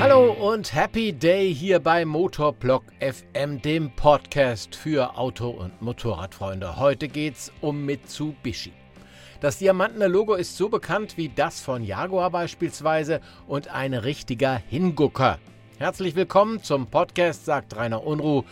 Hallo und Happy Day hier bei Motorblock FM, dem Podcast für Auto- und Motorradfreunde. Heute geht's um Mitsubishi. Das diamantene Logo ist so bekannt wie das von Jaguar beispielsweise und ein richtiger Hingucker. Herzlich willkommen zum Podcast, sagt Rainer Unruh.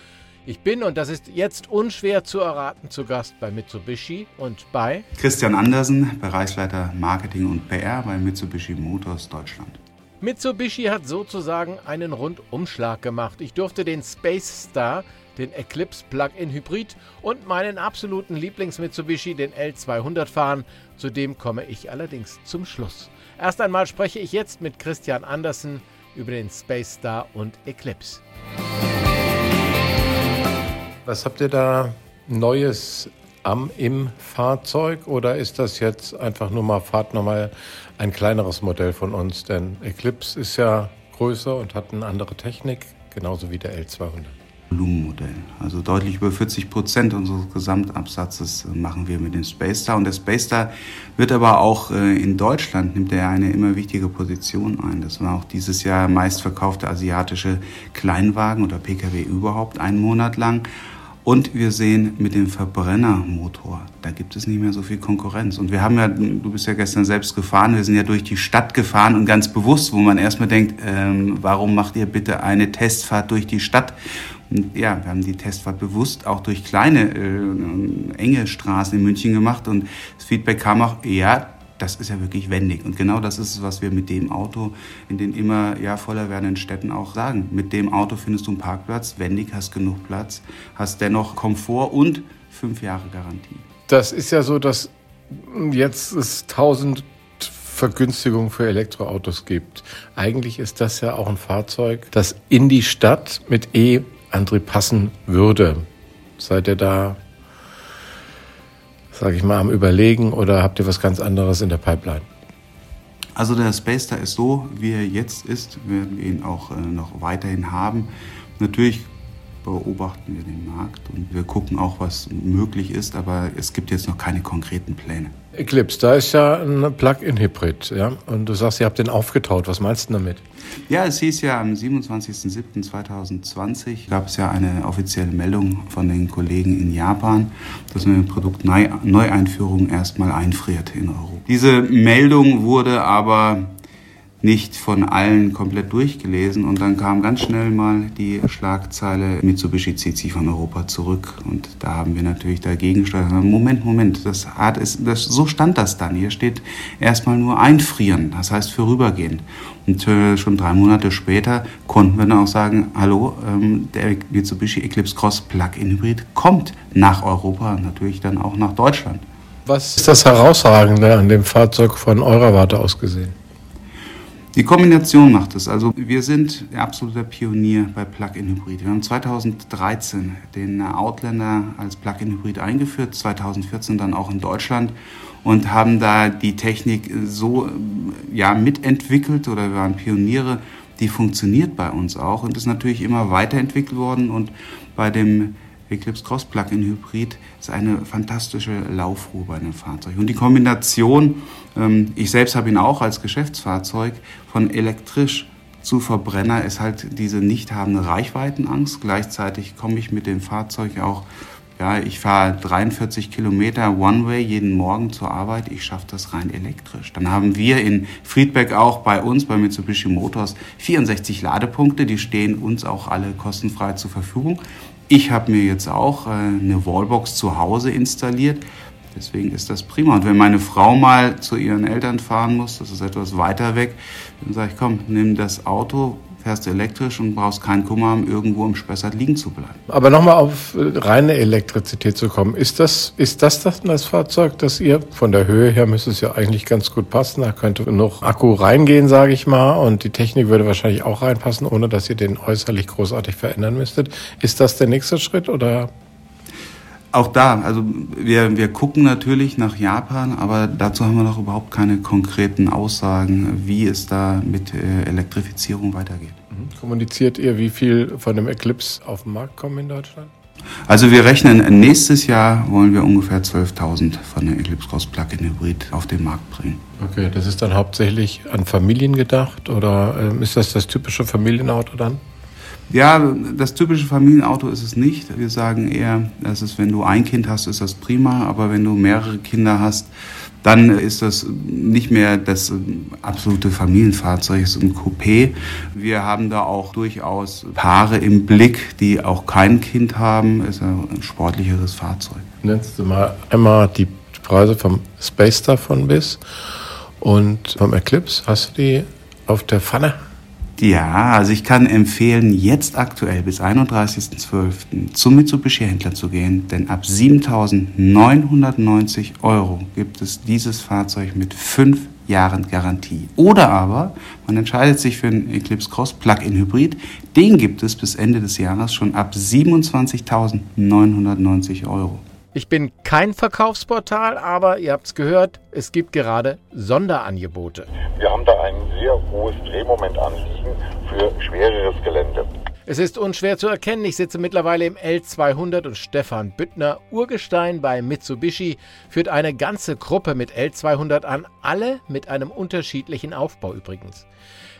Ich bin, und das ist jetzt unschwer zu erraten, zu Gast bei Mitsubishi und bei Christian Andersen, Bereichsleiter Marketing und PR bei Mitsubishi Motors Deutschland. Mitsubishi hat sozusagen einen Rundumschlag gemacht. Ich durfte den Space Star, den Eclipse Plug-in Hybrid und meinen absoluten Lieblings-Mitsubishi, den L200 fahren. Zu dem komme ich allerdings zum Schluss. Erst einmal spreche ich jetzt mit Christian Andersen über den Space Star und Eclipse. Was habt ihr da Neues am im Fahrzeug oder ist das jetzt einfach nur mal Fahrt nochmal ein kleineres Modell von uns? Denn Eclipse ist ja größer und hat eine andere Technik, genauso wie der L200. Volumenmodell. Also deutlich über 40 Prozent unseres Gesamtabsatzes machen wir mit dem Space Star. Und der Space Star wird aber auch äh, in Deutschland, nimmt er eine immer wichtige Position ein. Das war auch dieses Jahr meistverkaufte asiatische Kleinwagen oder Pkw überhaupt einen Monat lang. Und wir sehen mit dem Verbrennermotor, da gibt es nicht mehr so viel Konkurrenz. Und wir haben ja, du bist ja gestern selbst gefahren, wir sind ja durch die Stadt gefahren und ganz bewusst, wo man erstmal denkt, ähm, warum macht ihr bitte eine Testfahrt durch die Stadt? Und ja, wir haben die Testfahrt bewusst auch durch kleine, äh, enge Straßen in München gemacht und das Feedback kam auch, ja, das ist ja wirklich wendig. Und genau das ist es, was wir mit dem Auto in den immer ja, voller werdenden Städten auch sagen. Mit dem Auto findest du einen Parkplatz, wendig, hast genug Platz, hast dennoch Komfort und fünf Jahre Garantie. Das ist ja so, dass jetzt es tausend Vergünstigungen für Elektroautos gibt. Eigentlich ist das ja auch ein Fahrzeug, das in die Stadt mit E-Antrieb passen würde. Seid ihr da sage ich mal, am Überlegen oder habt ihr was ganz anderes in der Pipeline? Also der Space Star ist so, wie er jetzt ist, werden wir ihn auch äh, noch weiterhin haben. Natürlich beobachten wir den Markt und wir gucken auch, was möglich ist, aber es gibt jetzt noch keine konkreten Pläne. Eclipse, da ist ja ein Plug-in-Hybrid, ja? Und du sagst, ihr habt den aufgetaut. Was meinst du damit? Ja, es hieß ja am 27.07.2020 gab es ja eine offizielle Meldung von den Kollegen in Japan, dass eine Produktneueinführung erstmal einfriert in Europa. Diese Meldung wurde aber nicht von allen komplett durchgelesen und dann kam ganz schnell mal die Schlagzeile Mitsubishi zieht sich von Europa zurück und da haben wir natürlich dagegen gesteuert. Moment, Moment, das hat es, das, so stand das dann. Hier steht erstmal nur einfrieren, das heißt vorübergehend. Und äh, schon drei Monate später konnten wir dann auch sagen, hallo, ähm, der Mitsubishi Eclipse Cross Plug-in Hybrid kommt nach Europa und natürlich dann auch nach Deutschland. Was ist das Herausragende an dem Fahrzeug von eurer Warte aus gesehen? Die Kombination macht es. Also wir sind absoluter Pionier bei Plug-in-Hybrid. Wir haben 2013 den Outlander als Plug-in-Hybrid eingeführt, 2014 dann auch in Deutschland und haben da die Technik so ja, mitentwickelt oder wir waren Pioniere. Die funktioniert bei uns auch und ist natürlich immer weiterentwickelt worden und bei dem Eclipse Cross Plug-in Hybrid ist eine fantastische Laufruhe bei dem Fahrzeug. Und die Kombination, ähm, ich selbst habe ihn auch als Geschäftsfahrzeug, von elektrisch zu Verbrenner ist halt diese nicht habende Reichweitenangst. Gleichzeitig komme ich mit dem Fahrzeug auch, ja, ich fahre 43 Kilometer One-Way jeden Morgen zur Arbeit. Ich schaffe das rein elektrisch. Dann haben wir in Friedberg auch bei uns, bei Mitsubishi Motors, 64 Ladepunkte. Die stehen uns auch alle kostenfrei zur Verfügung. Ich habe mir jetzt auch äh, eine Wallbox zu Hause installiert. Deswegen ist das prima. Und wenn meine Frau mal zu ihren Eltern fahren muss, das ist etwas weiter weg, dann sage ich, komm, nimm das Auto, fährst du elektrisch und brauchst keinen Kummer haben, irgendwo im Spessart liegen zu bleiben. Aber nochmal auf reine Elektrizität zu kommen. Ist das, ist das das, das Fahrzeug, das ihr von der Höhe her müsste es ja eigentlich ganz gut passen. Da könnte noch Akku reingehen, sage ich mal. Und die Technik würde wahrscheinlich auch reinpassen, ohne dass ihr den äußerlich großartig verändern müsstet. Ist das der nächste Schritt oder auch da, also wir, wir gucken natürlich nach Japan, aber dazu haben wir noch überhaupt keine konkreten Aussagen, wie es da mit äh, Elektrifizierung weitergeht. Mhm. Kommuniziert ihr, wie viel von dem Eclipse auf den Markt kommen in Deutschland? Also wir rechnen, nächstes Jahr wollen wir ungefähr 12.000 von der Eclipse Cross Plug-in Hybrid auf den Markt bringen. Okay, das ist dann hauptsächlich an Familien gedacht oder äh, ist das das typische Familienauto dann? Ja, das typische Familienauto ist es nicht. Wir sagen eher, es, wenn du ein Kind hast, ist das prima, aber wenn du mehrere Kinder hast, dann ist das nicht mehr das absolute Familienfahrzeug, es ist ein Coupé. Wir haben da auch durchaus Paare im Blick, die auch kein Kind haben, es ist ein sportlicheres Fahrzeug. Nennst du mal einmal die Preise vom Space Star von bis und vom Eclipse. Hast du die auf der Pfanne? Ja, also ich kann empfehlen, jetzt aktuell bis 31.12. zum Mitsubishi-Händler zu gehen, denn ab 7.990 Euro gibt es dieses Fahrzeug mit fünf Jahren Garantie. Oder aber man entscheidet sich für einen Eclipse Cross Plug-in Hybrid. Den gibt es bis Ende des Jahres schon ab 27.990 Euro. Ich bin kein Verkaufsportal, aber ihr habt es gehört, es gibt gerade Sonderangebote. Wir haben da ein sehr hohes Drehmoment anliegen für schwereres Gelände. Es ist unschwer zu erkennen, ich sitze mittlerweile im L200 und Stefan Büttner, Urgestein bei Mitsubishi, führt eine ganze Gruppe mit L200 an, alle mit einem unterschiedlichen Aufbau übrigens.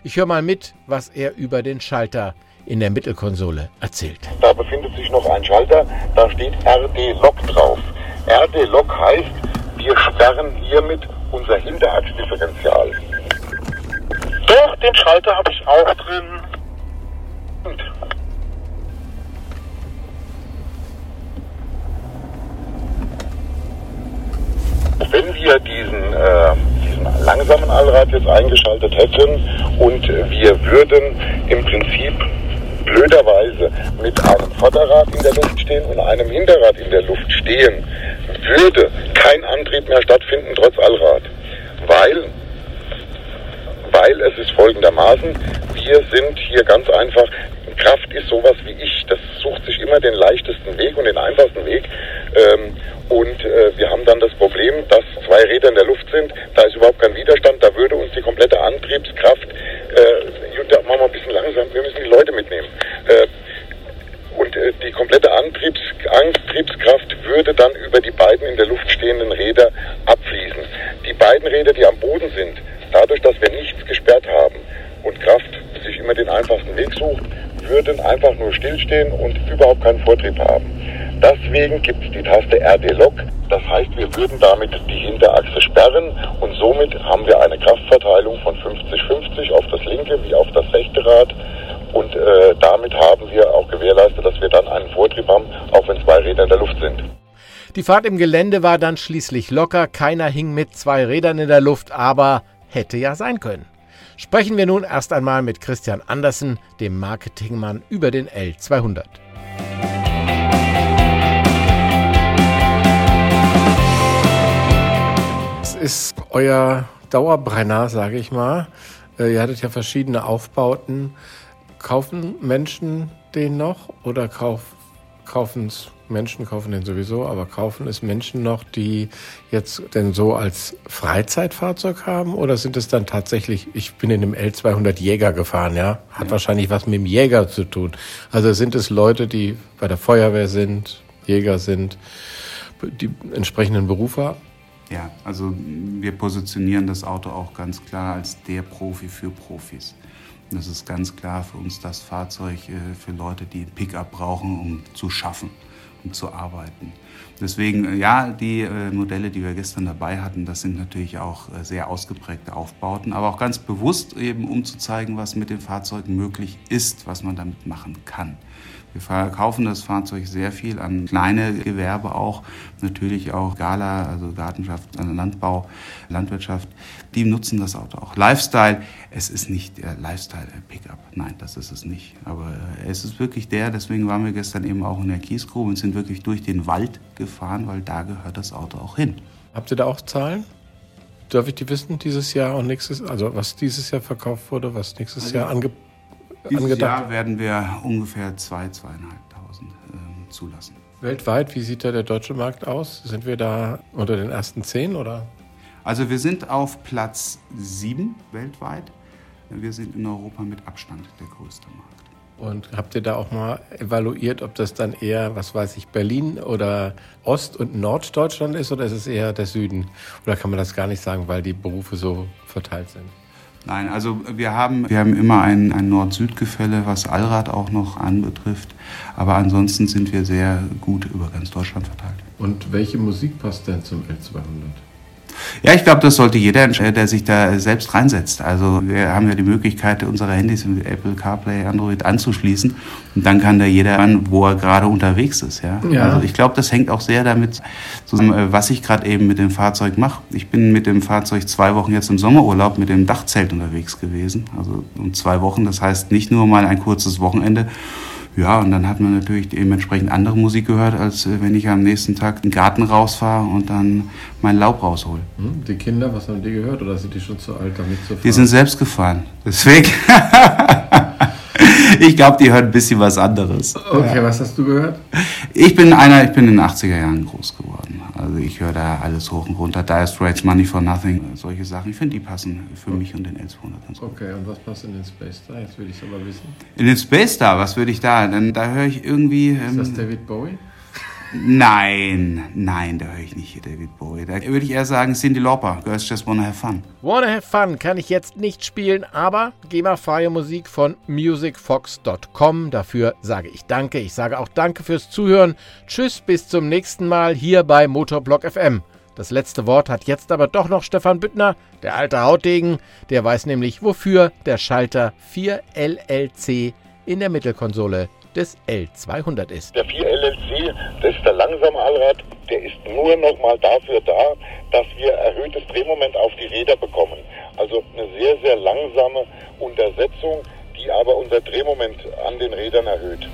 Ich höre mal mit, was er über den Schalter in der Mittelkonsole erzählt. Da befindet sich noch ein Schalter, da steht RD Lock drauf. RD Lock heißt, wir sperren hiermit unser Hinterachsdifferential. Doch, den Schalter habe ich auch drin. Und wenn wir diesen, äh, diesen langsamen Allrad jetzt eingeschaltet hätten und wir würden im Prinzip blöderweise mit einem Vorderrad in der Luft stehen und einem Hinterrad in der Luft stehen, würde kein Antrieb mehr stattfinden, trotz Allrad. Weil, weil es ist folgendermaßen, wir sind hier ganz einfach, Kraft ist sowas wie ich, das sucht sich immer den leichtesten Weg und den einfachsten Weg. Ähm, und äh, wir haben dann das Problem, dass zwei Räder in der Luft sind, da ist überhaupt kein Widerstand, da würde uns die komplette Antriebskraft, äh, Jutta, machen wir ein bisschen langsam, wir müssen die Leute mitnehmen. Äh, und äh, die komplette Antriebs Antriebskraft würde dann über die beiden in der Luft stehenden Räder abfließen. Die beiden Räder, die am Boden sind, dadurch, dass wir nichts gesperrt haben und Kraft sich immer den einfachsten Weg sucht, würden einfach nur stillstehen und überhaupt keinen Vortrieb haben. Deswegen gibt es die Taste RD-Lock. Das heißt, wir würden damit die Hinterachse sperren und somit haben wir eine Kraftverteilung von 50-50 auf das linke wie auf das rechte Rad. Und äh, damit haben wir auch gewährleistet, Die Fahrt im Gelände war dann schließlich locker, keiner hing mit zwei Rädern in der Luft, aber hätte ja sein können. Sprechen wir nun erst einmal mit Christian Andersen, dem Marketingmann, über den L200. ist euer Dauerbrenner, sage ich mal. Äh, ihr hattet ja verschiedene Aufbauten. Kaufen Menschen den noch oder kauf, kaufen es Menschen, kaufen den sowieso, aber kaufen es Menschen noch, die jetzt denn so als Freizeitfahrzeug haben oder sind es dann tatsächlich, ich bin in dem L200 Jäger gefahren, ja, hat ja. wahrscheinlich was mit dem Jäger zu tun. Also sind es Leute, die bei der Feuerwehr sind, Jäger sind, die entsprechenden Berufe ja, also wir positionieren das Auto auch ganz klar als der Profi für Profis. Das ist ganz klar für uns das Fahrzeug äh, für Leute, die Pickup brauchen, um zu schaffen, um zu arbeiten. Deswegen, äh, ja, die äh, Modelle, die wir gestern dabei hatten, das sind natürlich auch sehr ausgeprägte Aufbauten, aber auch ganz bewusst eben, um zu zeigen, was mit dem Fahrzeug möglich ist, was man damit machen kann. Wir verkaufen das Fahrzeug sehr viel an kleine Gewerbe auch, natürlich auch Gala, also Gartenschaft, also Landbau, Landwirtschaft. Die nutzen das Auto auch. Lifestyle, es ist nicht der Lifestyle-Pickup. Nein, das ist es nicht. Aber äh, es ist wirklich der, deswegen waren wir gestern eben auch in der Kiesgrube und sind wirklich durch den Wald gefahren, weil da gehört das Auto auch hin. Habt ihr da auch Zahlen? Darf ich die wissen, dieses Jahr und nächstes, also was dieses Jahr verkauft wurde, was nächstes also, Jahr angeboten dieses angedacht? Jahr werden wir ungefähr 2.000, 2.500 äh, zulassen. Weltweit, wie sieht da der deutsche Markt aus? Sind wir da unter den ersten zehn oder? Also wir sind auf Platz 7 weltweit. Wir sind in Europa mit Abstand der größte Markt. Und habt ihr da auch mal evaluiert, ob das dann eher, was weiß ich, Berlin oder Ost- und Norddeutschland ist oder ist es eher der Süden? Oder kann man das gar nicht sagen, weil die Berufe so verteilt sind? Nein, also wir haben, wir haben immer ein, ein Nord-Süd-Gefälle, was Allrad auch noch anbetrifft. Aber ansonsten sind wir sehr gut über ganz Deutschland verteilt. Und welche Musik passt denn zum L200? Ja, ich glaube, das sollte jeder entscheiden, der sich da selbst reinsetzt. Also wir haben ja die Möglichkeit, unsere Handys mit Apple CarPlay, Android anzuschließen und dann kann da jeder an, wo er gerade unterwegs ist. Ja? ja. Also ich glaube, das hängt auch sehr damit zusammen, äh, was ich gerade eben mit dem Fahrzeug mache. Ich bin mit dem Fahrzeug zwei Wochen jetzt im Sommerurlaub mit dem Dachzelt unterwegs gewesen. Also um zwei Wochen, das heißt nicht nur mal ein kurzes Wochenende, ja, und dann hat man natürlich dementsprechend andere Musik gehört, als äh, wenn ich am nächsten Tag in den Garten rausfahre und dann mein Laub raushol. Hm, die Kinder, was haben die gehört oder sind die schon zu alt, damit zu fahren? Die sind selbst gefahren. Deswegen. ich glaube, die hören ein bisschen was anderes. Okay, ja. was hast du gehört? Ich bin einer, ich bin in den 80er Jahren groß geworden. Also ich höre da alles hoch und runter. Dire Straits, Money for Nothing, solche Sachen. Ich finde, die passen für mich und den L200 ganz gut. Okay, und was passt in den Space Star? Jetzt würde ich es aber wissen. In den Space Star, was würde ich da? Denn da höre ich irgendwie... Ähm, Ist das David Bowie? Nein, nein, da höre ich nicht David Bowie. Da würde ich eher sagen Cindy Lauper, Girls Just Wanna Have Fun. Wanna Have Fun kann ich jetzt nicht spielen, aber GEMA-freie Musik von musicfox.com. Dafür sage ich Danke. Ich sage auch Danke fürs Zuhören. Tschüss, bis zum nächsten Mal hier bei Motorblock FM. Das letzte Wort hat jetzt aber doch noch Stefan Büttner, der alte Hautdegen. Der weiß nämlich, wofür der Schalter 4LLC in der Mittelkonsole des L200 ist. Der 4LLC, das ist der langsame Allrad, der ist nur noch mal dafür da, dass wir erhöhtes Drehmoment auf die Räder bekommen. Also eine sehr, sehr langsame Untersetzung, die aber unser Drehmoment an den Rädern erhöht.